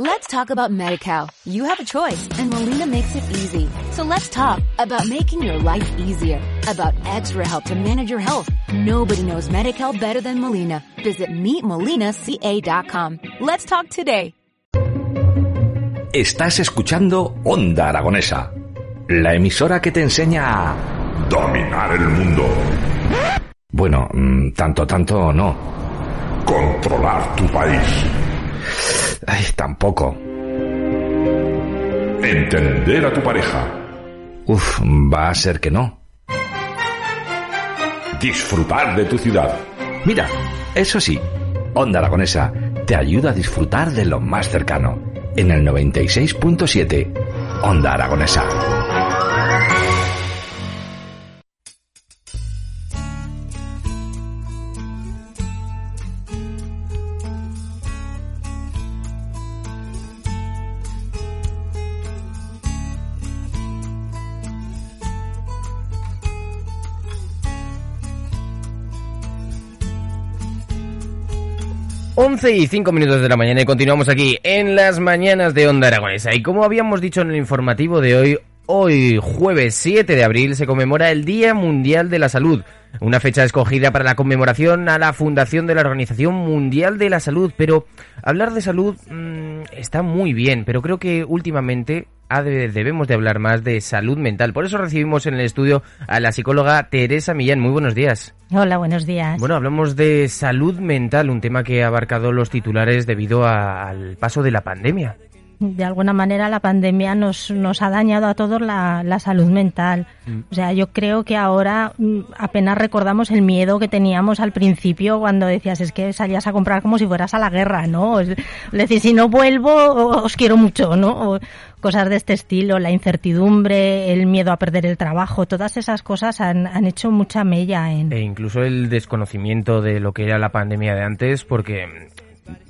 Let's talk about MediCal. You have a choice and Molina makes it easy. So let's talk about making your life easier, about extra help to manage your health. Nobody knows MediCal better than Molina. Visit meetmolinaca.com. Let's talk today. Estás escuchando Onda Aragonesa, la emisora que te enseña a dominar el mundo. Bueno, mm, tanto, tanto no. Controlar tu país. Ay, tampoco. Entender a tu pareja. Uf, va a ser que no. Disfrutar de tu ciudad. Mira, eso sí, Onda Aragonesa te ayuda a disfrutar de lo más cercano. En el 96.7, Onda Aragonesa. 11 y 5 minutos de la mañana y continuamos aquí en las mañanas de Onda Aragonesa. Y como habíamos dicho en el informativo de hoy, hoy jueves 7 de abril se conmemora el Día Mundial de la Salud, una fecha escogida para la conmemoración a la fundación de la Organización Mundial de la Salud. Pero hablar de salud mmm, está muy bien, pero creo que últimamente debemos de hablar más de salud mental. Por eso recibimos en el estudio a la psicóloga Teresa Millán. Muy buenos días. Hola, buenos días. Bueno, hablamos de salud mental, un tema que ha abarcado los titulares debido a, al paso de la pandemia de alguna manera la pandemia nos, nos ha dañado a todos la, la salud mental. Mm. O sea, yo creo que ahora mm, apenas recordamos el miedo que teníamos al principio cuando decías es que salías a comprar como si fueras a la guerra, ¿no? Es decir, si no vuelvo os quiero mucho, ¿no? O cosas de este estilo, la incertidumbre, el miedo a perder el trabajo, todas esas cosas han, han hecho mucha mella en... E incluso el desconocimiento de lo que era la pandemia de antes, porque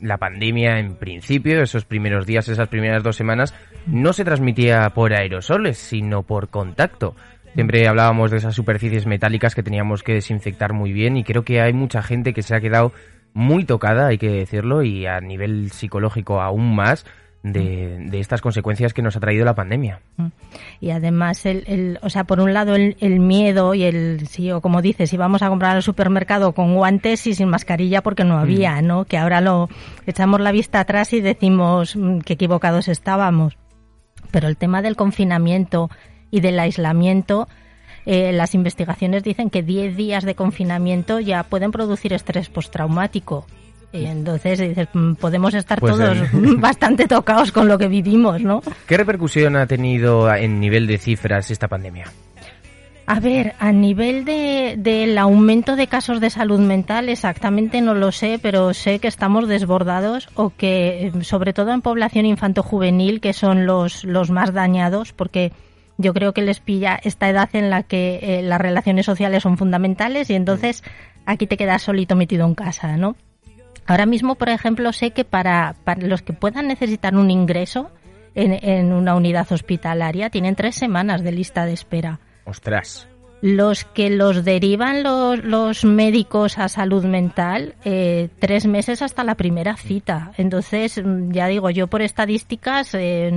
la pandemia en principio, esos primeros días, esas primeras dos semanas, no se transmitía por aerosoles, sino por contacto. Siempre hablábamos de esas superficies metálicas que teníamos que desinfectar muy bien y creo que hay mucha gente que se ha quedado muy tocada, hay que decirlo, y a nivel psicológico aún más, de, estas consecuencias que nos ha traído la pandemia. Mm. Y además, el, o sea, por un lado el, miedo y el, sí, o como dices, si vamos a comprar al supermercado con guantes y sin mascarilla porque no había, mm. ¿no? Que ahora lo echamos la vista atrás y decimos mm, que equivocados estábamos. Pero el tema del confinamiento y del aislamiento, eh, las investigaciones dicen que 10 días de confinamiento ya pueden producir estrés postraumático. Y entonces dices, mm, podemos estar pues todos bastante tocados con lo que vivimos, ¿no? ¿Qué repercusión ha tenido en nivel de cifras esta pandemia? A ver, a nivel de, del aumento de casos de salud mental, exactamente no lo sé, pero sé que estamos desbordados o que, eh, sobre todo en población infanto-juvenil, que son los, los más dañados, porque yo creo que les pilla esta edad en la que eh, las relaciones sociales son fundamentales y entonces aquí te quedas solito metido en casa, ¿no? Ahora mismo, por ejemplo, sé que para, los que puedan necesitar un ingreso en, una unidad hospitalaria tienen tres semanas de lista de espera. Ostras. Los que los derivan los, médicos a salud mental, eh, tres meses hasta la primera cita. Entonces, ya digo, yo por estadísticas eh,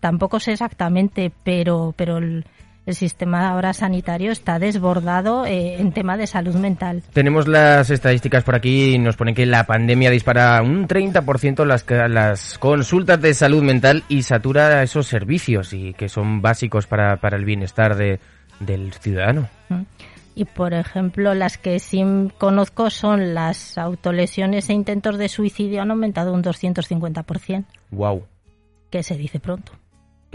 tampoco sé exactamente, pero, pero el, el sistema ahora sanitario está desbordado eh, en tema de salud mental. Tenemos las estadísticas por aquí y nos pone que la pandemia dispara un 30% las, las consultas de salud mental y satura esos servicios y que son básicos para, para el bienestar de, del ciudadano. Mm. Y, por ejemplo, las que sí conozco son las autolesiones e intentos de suicidio han aumentado un 250%. ¡Wow! Que se dice pronto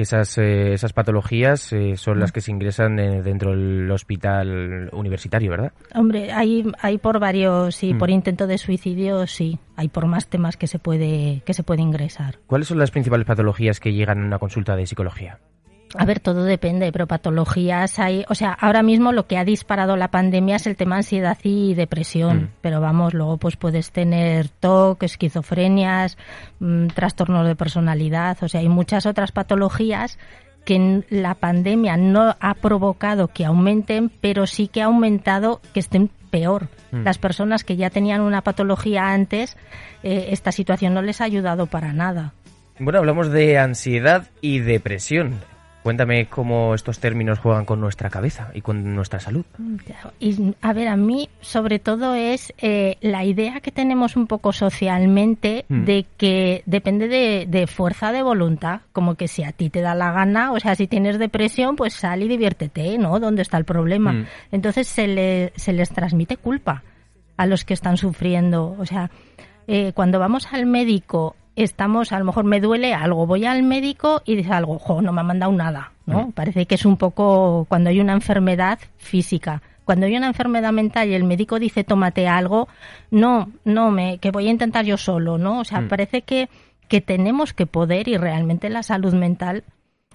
esas, eh, esas patologías eh, son las mm. que se ingresan eh, dentro del hospital universitario, ¿verdad? Hombre, hay, hay por varios, sí, mm. por intento de suicidio, sí, hay por más temas que se puede que se puede ingresar. ¿Cuáles son las principales patologías que llegan a una consulta de psicología? A ver, todo depende, pero patologías hay, o sea, ahora mismo lo que ha disparado la pandemia es el tema ansiedad y depresión, mm. pero vamos, luego pues puedes tener TOC, esquizofrenias, mm, trastornos de personalidad, o sea, hay muchas otras patologías que la pandemia no ha provocado que aumenten, pero sí que ha aumentado que estén peor. Mm. Las personas que ya tenían una patología antes, eh, esta situación no les ha ayudado para nada. Bueno, hablamos de ansiedad y depresión. Cuéntame cómo estos términos juegan con nuestra cabeza y con nuestra salud. Y, a ver, a mí sobre todo es eh, la idea que tenemos un poco socialmente Mm. de que depende de, de fuerza de voluntad, como que si a ti te da la gana, o sea, si tienes depresión, pues sal y diviértete, ¿no? ¿Dónde está el problema? Mm. Entonces se, le- se les transmite culpa a los que están sufriendo. O sea, eh, cuando vamos al médico, estamos, a lo mejor me duele algo, voy al médico y dice algo, jo, no me ha mandado nada, ¿no? Mm. Parece que es un poco cuando hay una enfermedad física. Cuando hay una enfermedad mental y el médico dice tómate algo, no, no, me, que voy a intentar yo solo, ¿no? O sea, Mm. parece que, que tenemos que poder y realmente la salud mental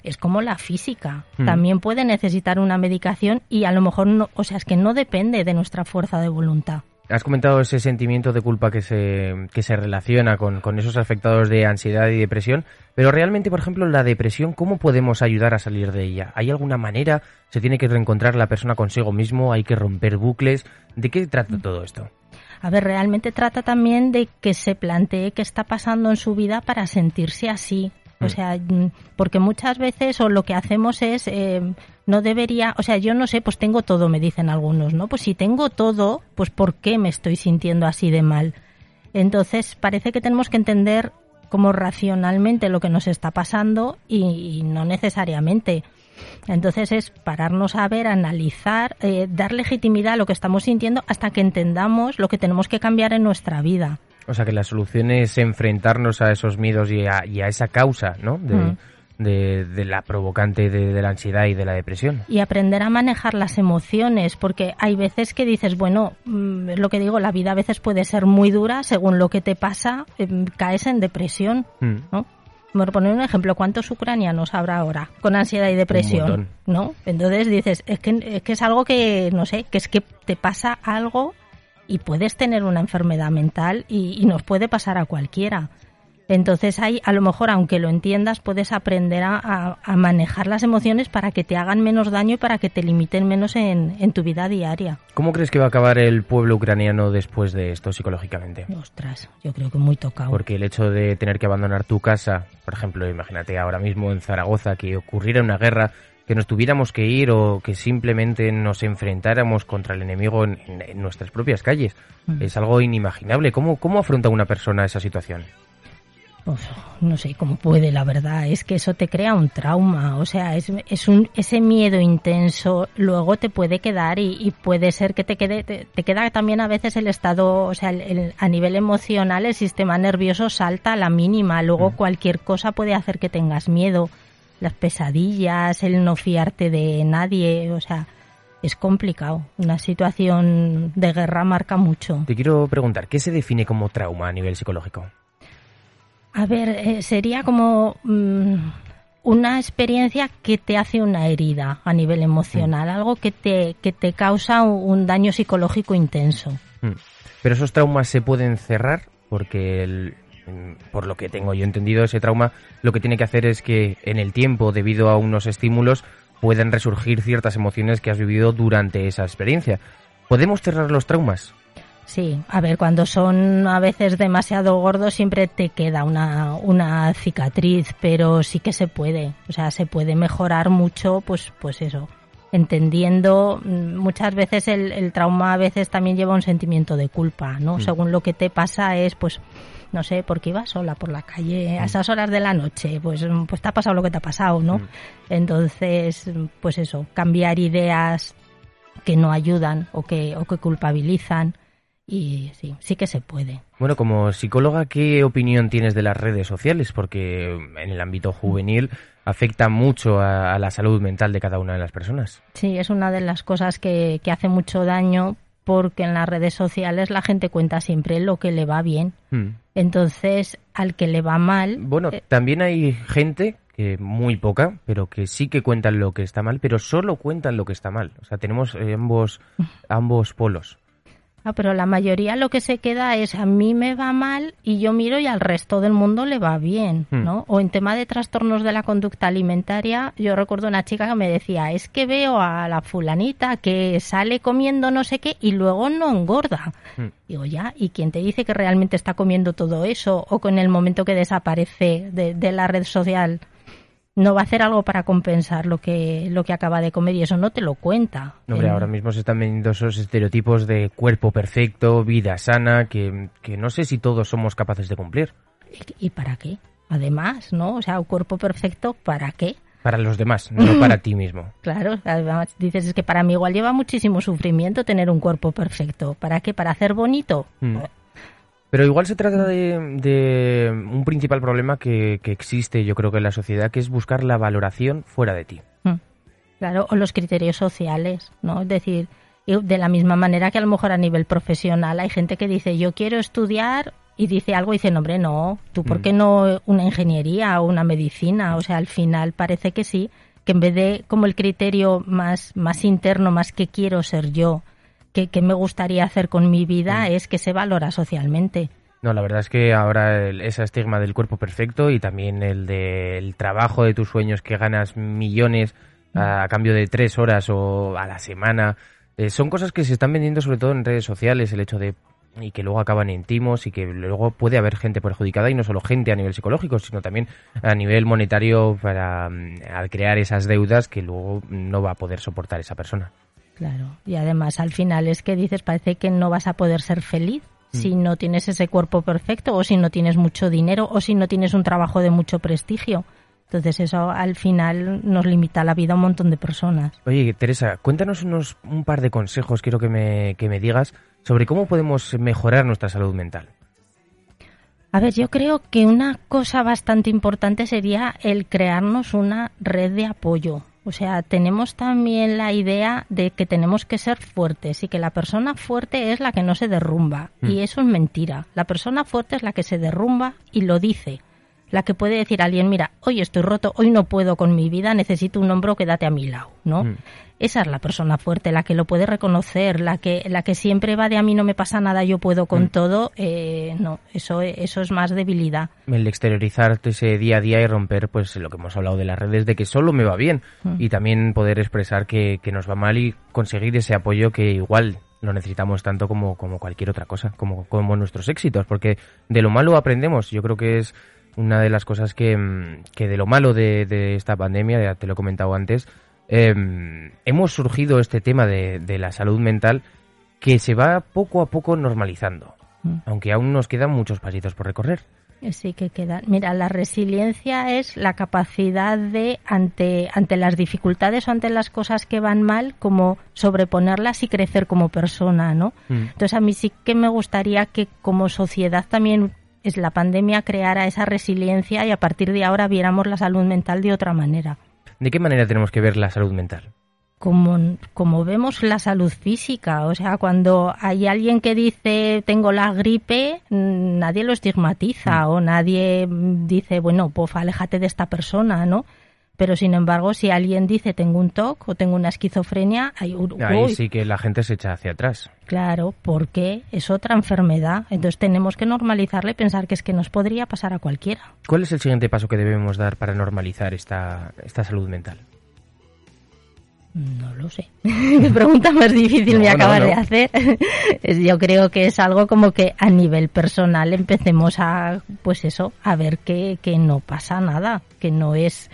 es como la física. Mm. También puede necesitar una medicación y a lo mejor no, o sea, es que no depende de nuestra fuerza de voluntad. Has comentado ese sentimiento de culpa que se, que se relaciona con, con esos afectados de ansiedad y depresión, pero realmente, por ejemplo, la depresión, ¿cómo podemos ayudar a salir de ella? ¿Hay alguna manera? ¿Se tiene que reencontrar la persona consigo mismo? ¿Hay que romper bucles? ¿De qué trata todo esto? A ver, realmente trata también de que se plantee qué está pasando en su vida para sentirse así. O Mm. sea, mm, porque muchas veces o lo que hacemos es, eh, no debería, o sea, yo no sé, pues tengo todo, me dicen algunos, ¿no? Pues si tengo todo, pues ¿por qué me estoy sintiendo así de mal? Entonces, parece que tenemos que entender como racionalmente lo que nos está pasando y, y no necesariamente. Entonces es pararnos a ver, analizar, eh, dar legitimidad a lo que estamos sintiendo hasta que entendamos lo que tenemos que cambiar en nuestra vida. O sea, que la solución es enfrentarnos a esos miedos y a, y a esa causa, ¿no? De, Mm. de- de la provocante de, de la ansiedad y de la depresión. Y aprender a manejar las emociones, porque hay veces que dices, bueno, mm, es lo que digo, la vida a veces puede ser muy dura, según lo que te pasa, em, caes en depresión, Mm. ¿no? Por poner un ejemplo, ¿cuántos ucranianos habrá ahora con ansiedad y depresión? ¿No? Entonces dices, es que, es que es algo que, no sé, que es que te pasa algo y puedes tener una enfermedad mental y, y nos puede pasar a cualquiera. Entonces ahí, a lo mejor, aunque lo entiendas, puedes aprender a, a- a manejar las emociones para que te hagan menos daño y para que te limiten menos en, en tu vida diaria. ¿Cómo crees que va a acabar el pueblo ucraniano después de esto psicológicamente? Ostras, yo creo que muy tocado. Porque el hecho de tener que abandonar tu casa, por ejemplo, imagínate ahora mismo en Zaragoza que ocurriera una guerra, que nos tuviéramos que ir o que simplemente nos enfrentáramos contra el enemigo en, nuestras propias calles, Mm. es algo inimaginable. ¿Cómo, ¿Cómo afronta una persona esa situación? Uf, no sé cómo puede, la verdad. Es que eso te crea un trauma. O sea, es, es un, ese miedo intenso luego te puede quedar y, y puede ser que te quede, te, te queda también a veces el estado, o sea, el- el- a nivel emocional el sistema nervioso salta a la mínima. Luego cualquier cosa puede hacer que tengas miedo. Las pesadillas, el no fiarte de nadie, o sea, es complicado. Una situación de guerra marca mucho. Te quiero preguntar, ¿qué se define como trauma a nivel psicológico? A ver, eh, sería como mm, una experiencia que te hace una herida a nivel emocional, algo que te, que te causa un, un daño psicológico intenso. Mm. Pero esos traumas se pueden cerrar porque, el- mm, por lo que tengo yo entendido, ese trauma lo que tiene que hacer es que en el tiempo, debido a unos estímulos, puedan resurgir ciertas emociones que has vivido durante esa experiencia. ¿Podemos cerrar los traumas? Sí, a ver, cuando son a veces demasiado gordos siempre te queda una, una cicatriz, pero sí que se puede, o sea, se puede mejorar mucho, pues, pues eso, entendiendo, mm, muchas veces el, el trauma a veces también lleva un sentimiento de culpa, ¿no? Mm. Según lo que te pasa es, pues, no sé, porque ibas sola por la calle a esas horas de la noche, pues, mm, pues te ha pasado lo que te ha pasado, ¿no? Mm. Entonces, mm, pues eso, cambiar ideas que no ayudan o que, o que culpabilizan. Y sí, sí que se puede. Bueno, como psicóloga, ¿qué opinión tienes de las redes sociales? Porque en el ámbito juvenil afecta mucho a, a la salud mental de cada una de las personas. Sí, es una de las cosas que, que hace mucho daño porque en las redes sociales la gente cuenta siempre lo que le va bien. Mm. Entonces, al que le va mal, Bueno, eh, también hay gente que muy poca, pero que sí que cuentan lo que está mal, pero solo cuentan lo que está mal. O sea, tenemos eh, ambos ambos polos. Ah, pero la mayoría lo que se queda es a mí me va mal y yo miro y al resto del mundo le va bien, Hmm. ¿no? O en tema de trastornos de la conducta alimentaria, yo recuerdo una chica que me decía, es que veo a la fulanita que sale comiendo no sé qué y luego no engorda. Hmm. Digo, ya, ¿y quién te dice que realmente está comiendo todo eso? O con el momento que desaparece de, de la red social no va a hacer algo para compensar lo que, lo que acaba de comer y eso no te lo cuenta. Hombre, En- ahora mismo se están vendiendo esos estereotipos de cuerpo perfecto, vida sana, que, que no sé si todos somos capaces de cumplir. ¿Y para qué? Además, ¿no? O sea, un cuerpo perfecto, ¿para qué? Para los demás, no para ti mismo. Claro, además dices, es que para mí igual lleva muchísimo sufrimiento tener un cuerpo perfecto. ¿Para qué? ¿Para hacer bonito? Mm. Pero igual se trata de, de un principal problema que, que existe, yo creo que en la sociedad, que es buscar la valoración fuera de ti. Mm. Claro, o los criterios sociales, ¿no? Es decir, de la misma manera que a lo mejor a nivel profesional hay gente que dice, yo quiero estudiar y dice algo y dice, no, hombre, no, ¿tú por Mm. qué no una ingeniería o una medicina? O sea, al final parece que sí, que en vez de como el criterio más, más interno, más que quiero ser yo, que, que me gustaría hacer con mi vida, Mm. es que se valora socialmente. No, la verdad es que ahora el- ese estigma del cuerpo perfecto y también el del trabajo de tus sueños que ganas millones a, cambio de tres horas o a la semana, eh, son cosas que se están vendiendo sobre todo en redes sociales, el hecho de y que luego acaban en timos y que luego puede haber gente perjudicada y no solo gente a nivel psicológico, sino también a nivel monetario para mm, al crear esas deudas que luego no va a poder soportar esa persona. Claro, y además al final es que dices, parece que no vas a poder ser feliz si no tienes ese cuerpo perfecto o si no tienes mucho dinero o si no tienes un trabajo de mucho prestigio. Entonces eso al final nos limita la vida a un montón de personas. Oye, Teresa, cuéntanos unos, un par de consejos, quiero que me, que me digas, sobre cómo podemos mejorar nuestra salud mental. A ver, yo creo que una cosa bastante importante sería el crearnos una red de apoyo. O sea, tenemos también la idea de que tenemos que ser fuertes y que la persona fuerte es la que no se derrumba. Y eso es mentira. La persona fuerte es la que se derrumba y lo dice. La que puede decir a alguien, mira, hoy estoy roto, hoy no puedo con mi vida, necesito un hombro, quédate a mi lado, ¿no? Mm. Esa es la persona fuerte, la que lo puede reconocer, la que, la que siempre va de a mí no me pasa nada, yo puedo con todo. eh, no, eso, eso es más debilidad. El exteriorizar ese día a día y romper pues lo que hemos hablado de las redes de que solo me va bien Mm. y también poder expresar que, que nos va mal y conseguir ese apoyo que igual lo necesitamos tanto como, como cualquier otra cosa, como, como nuestros éxitos, porque de lo malo aprendemos. Yo creo que es una de las cosas que, mm, que de lo malo de, de esta pandemia, ya te lo he comentado antes, em, hemos surgido este tema de, de la salud mental que se va poco a poco normalizando, Mm. aunque aún nos quedan muchos pasitos por recorrer. Sí que queda. Mira, la resiliencia es la capacidad de, ante, ante las dificultades o ante las cosas que van mal, como sobreponerlas y crecer como persona, ¿no? Mm. Entonces a mí sí que me gustaría que como sociedad también es la pandemia creara esa resiliencia y a partir de ahora viéramos la salud mental de otra manera. ¿De qué manera tenemos que ver la salud mental? Como, como vemos la salud física, o sea, cuando hay alguien que dice tengo la gripe, mm, nadie lo estigmatiza o nadie mm, dice, bueno, pues aléjate de esta persona, ¿no? Pero sin embargo, si alguien dice tengo un TOC o tengo una esquizofrenia, hay un- Ahí uy, sí que la gente se echa hacia atrás. Claro, porque es otra enfermedad. Entonces tenemos que normalizarle y pensar que es que nos podría pasar a cualquiera. ¿Cuál es el siguiente paso que debemos dar para normalizar esta, esta salud mental? No lo sé. Qué pregunta más difícil No, me no, acabas no. de hacer. Yo creo que es algo como que a nivel personal empecemos a, pues eso, a ver que, que no pasa nada, que no es...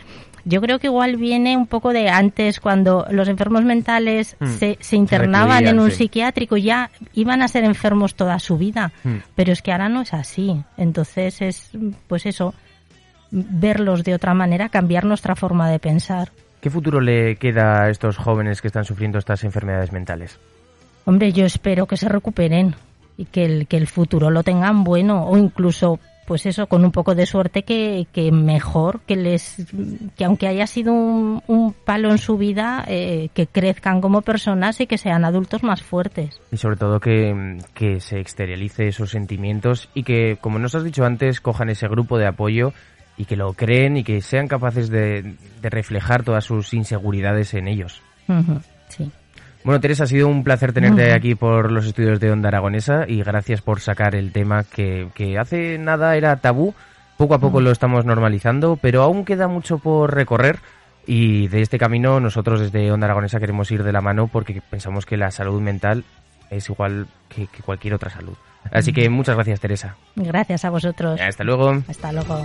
Yo creo que igual viene un poco de antes cuando los enfermos mentales Mm. se, se internaban en un sí. psiquiátrico ya iban a ser enfermos toda su vida, Mm. pero es que ahora no es así. Entonces es, pues eso, verlos de otra manera, cambiar nuestra forma de pensar. ¿Qué futuro le queda a estos jóvenes que están sufriendo estas enfermedades mentales? Hombre, yo espero que se recuperen y que el, que el futuro lo tengan bueno o incluso, pues eso, con un poco de suerte que, que mejor, que les, que aunque haya sido un, un palo en su vida, eh, que crezcan como personas y que sean adultos más fuertes. Y sobre todo que, que se exteriorice esos sentimientos y que, como nos has dicho antes, cojan ese grupo de apoyo y que lo creen y que sean capaces de, de reflejar todas sus inseguridades en ellos. Sí. Bueno, Teresa, ha sido un placer tenerte aquí por los estudios de Onda Aragonesa y gracias por sacar el tema que, que hace nada era tabú. Poco a poco lo estamos normalizando, pero aún queda mucho por recorrer. Y de este camino nosotros desde Onda Aragonesa queremos ir de la mano porque pensamos que la salud mental es igual que, que cualquier otra salud. Así que muchas gracias, Teresa. Gracias a vosotros. Hasta luego. Hasta luego.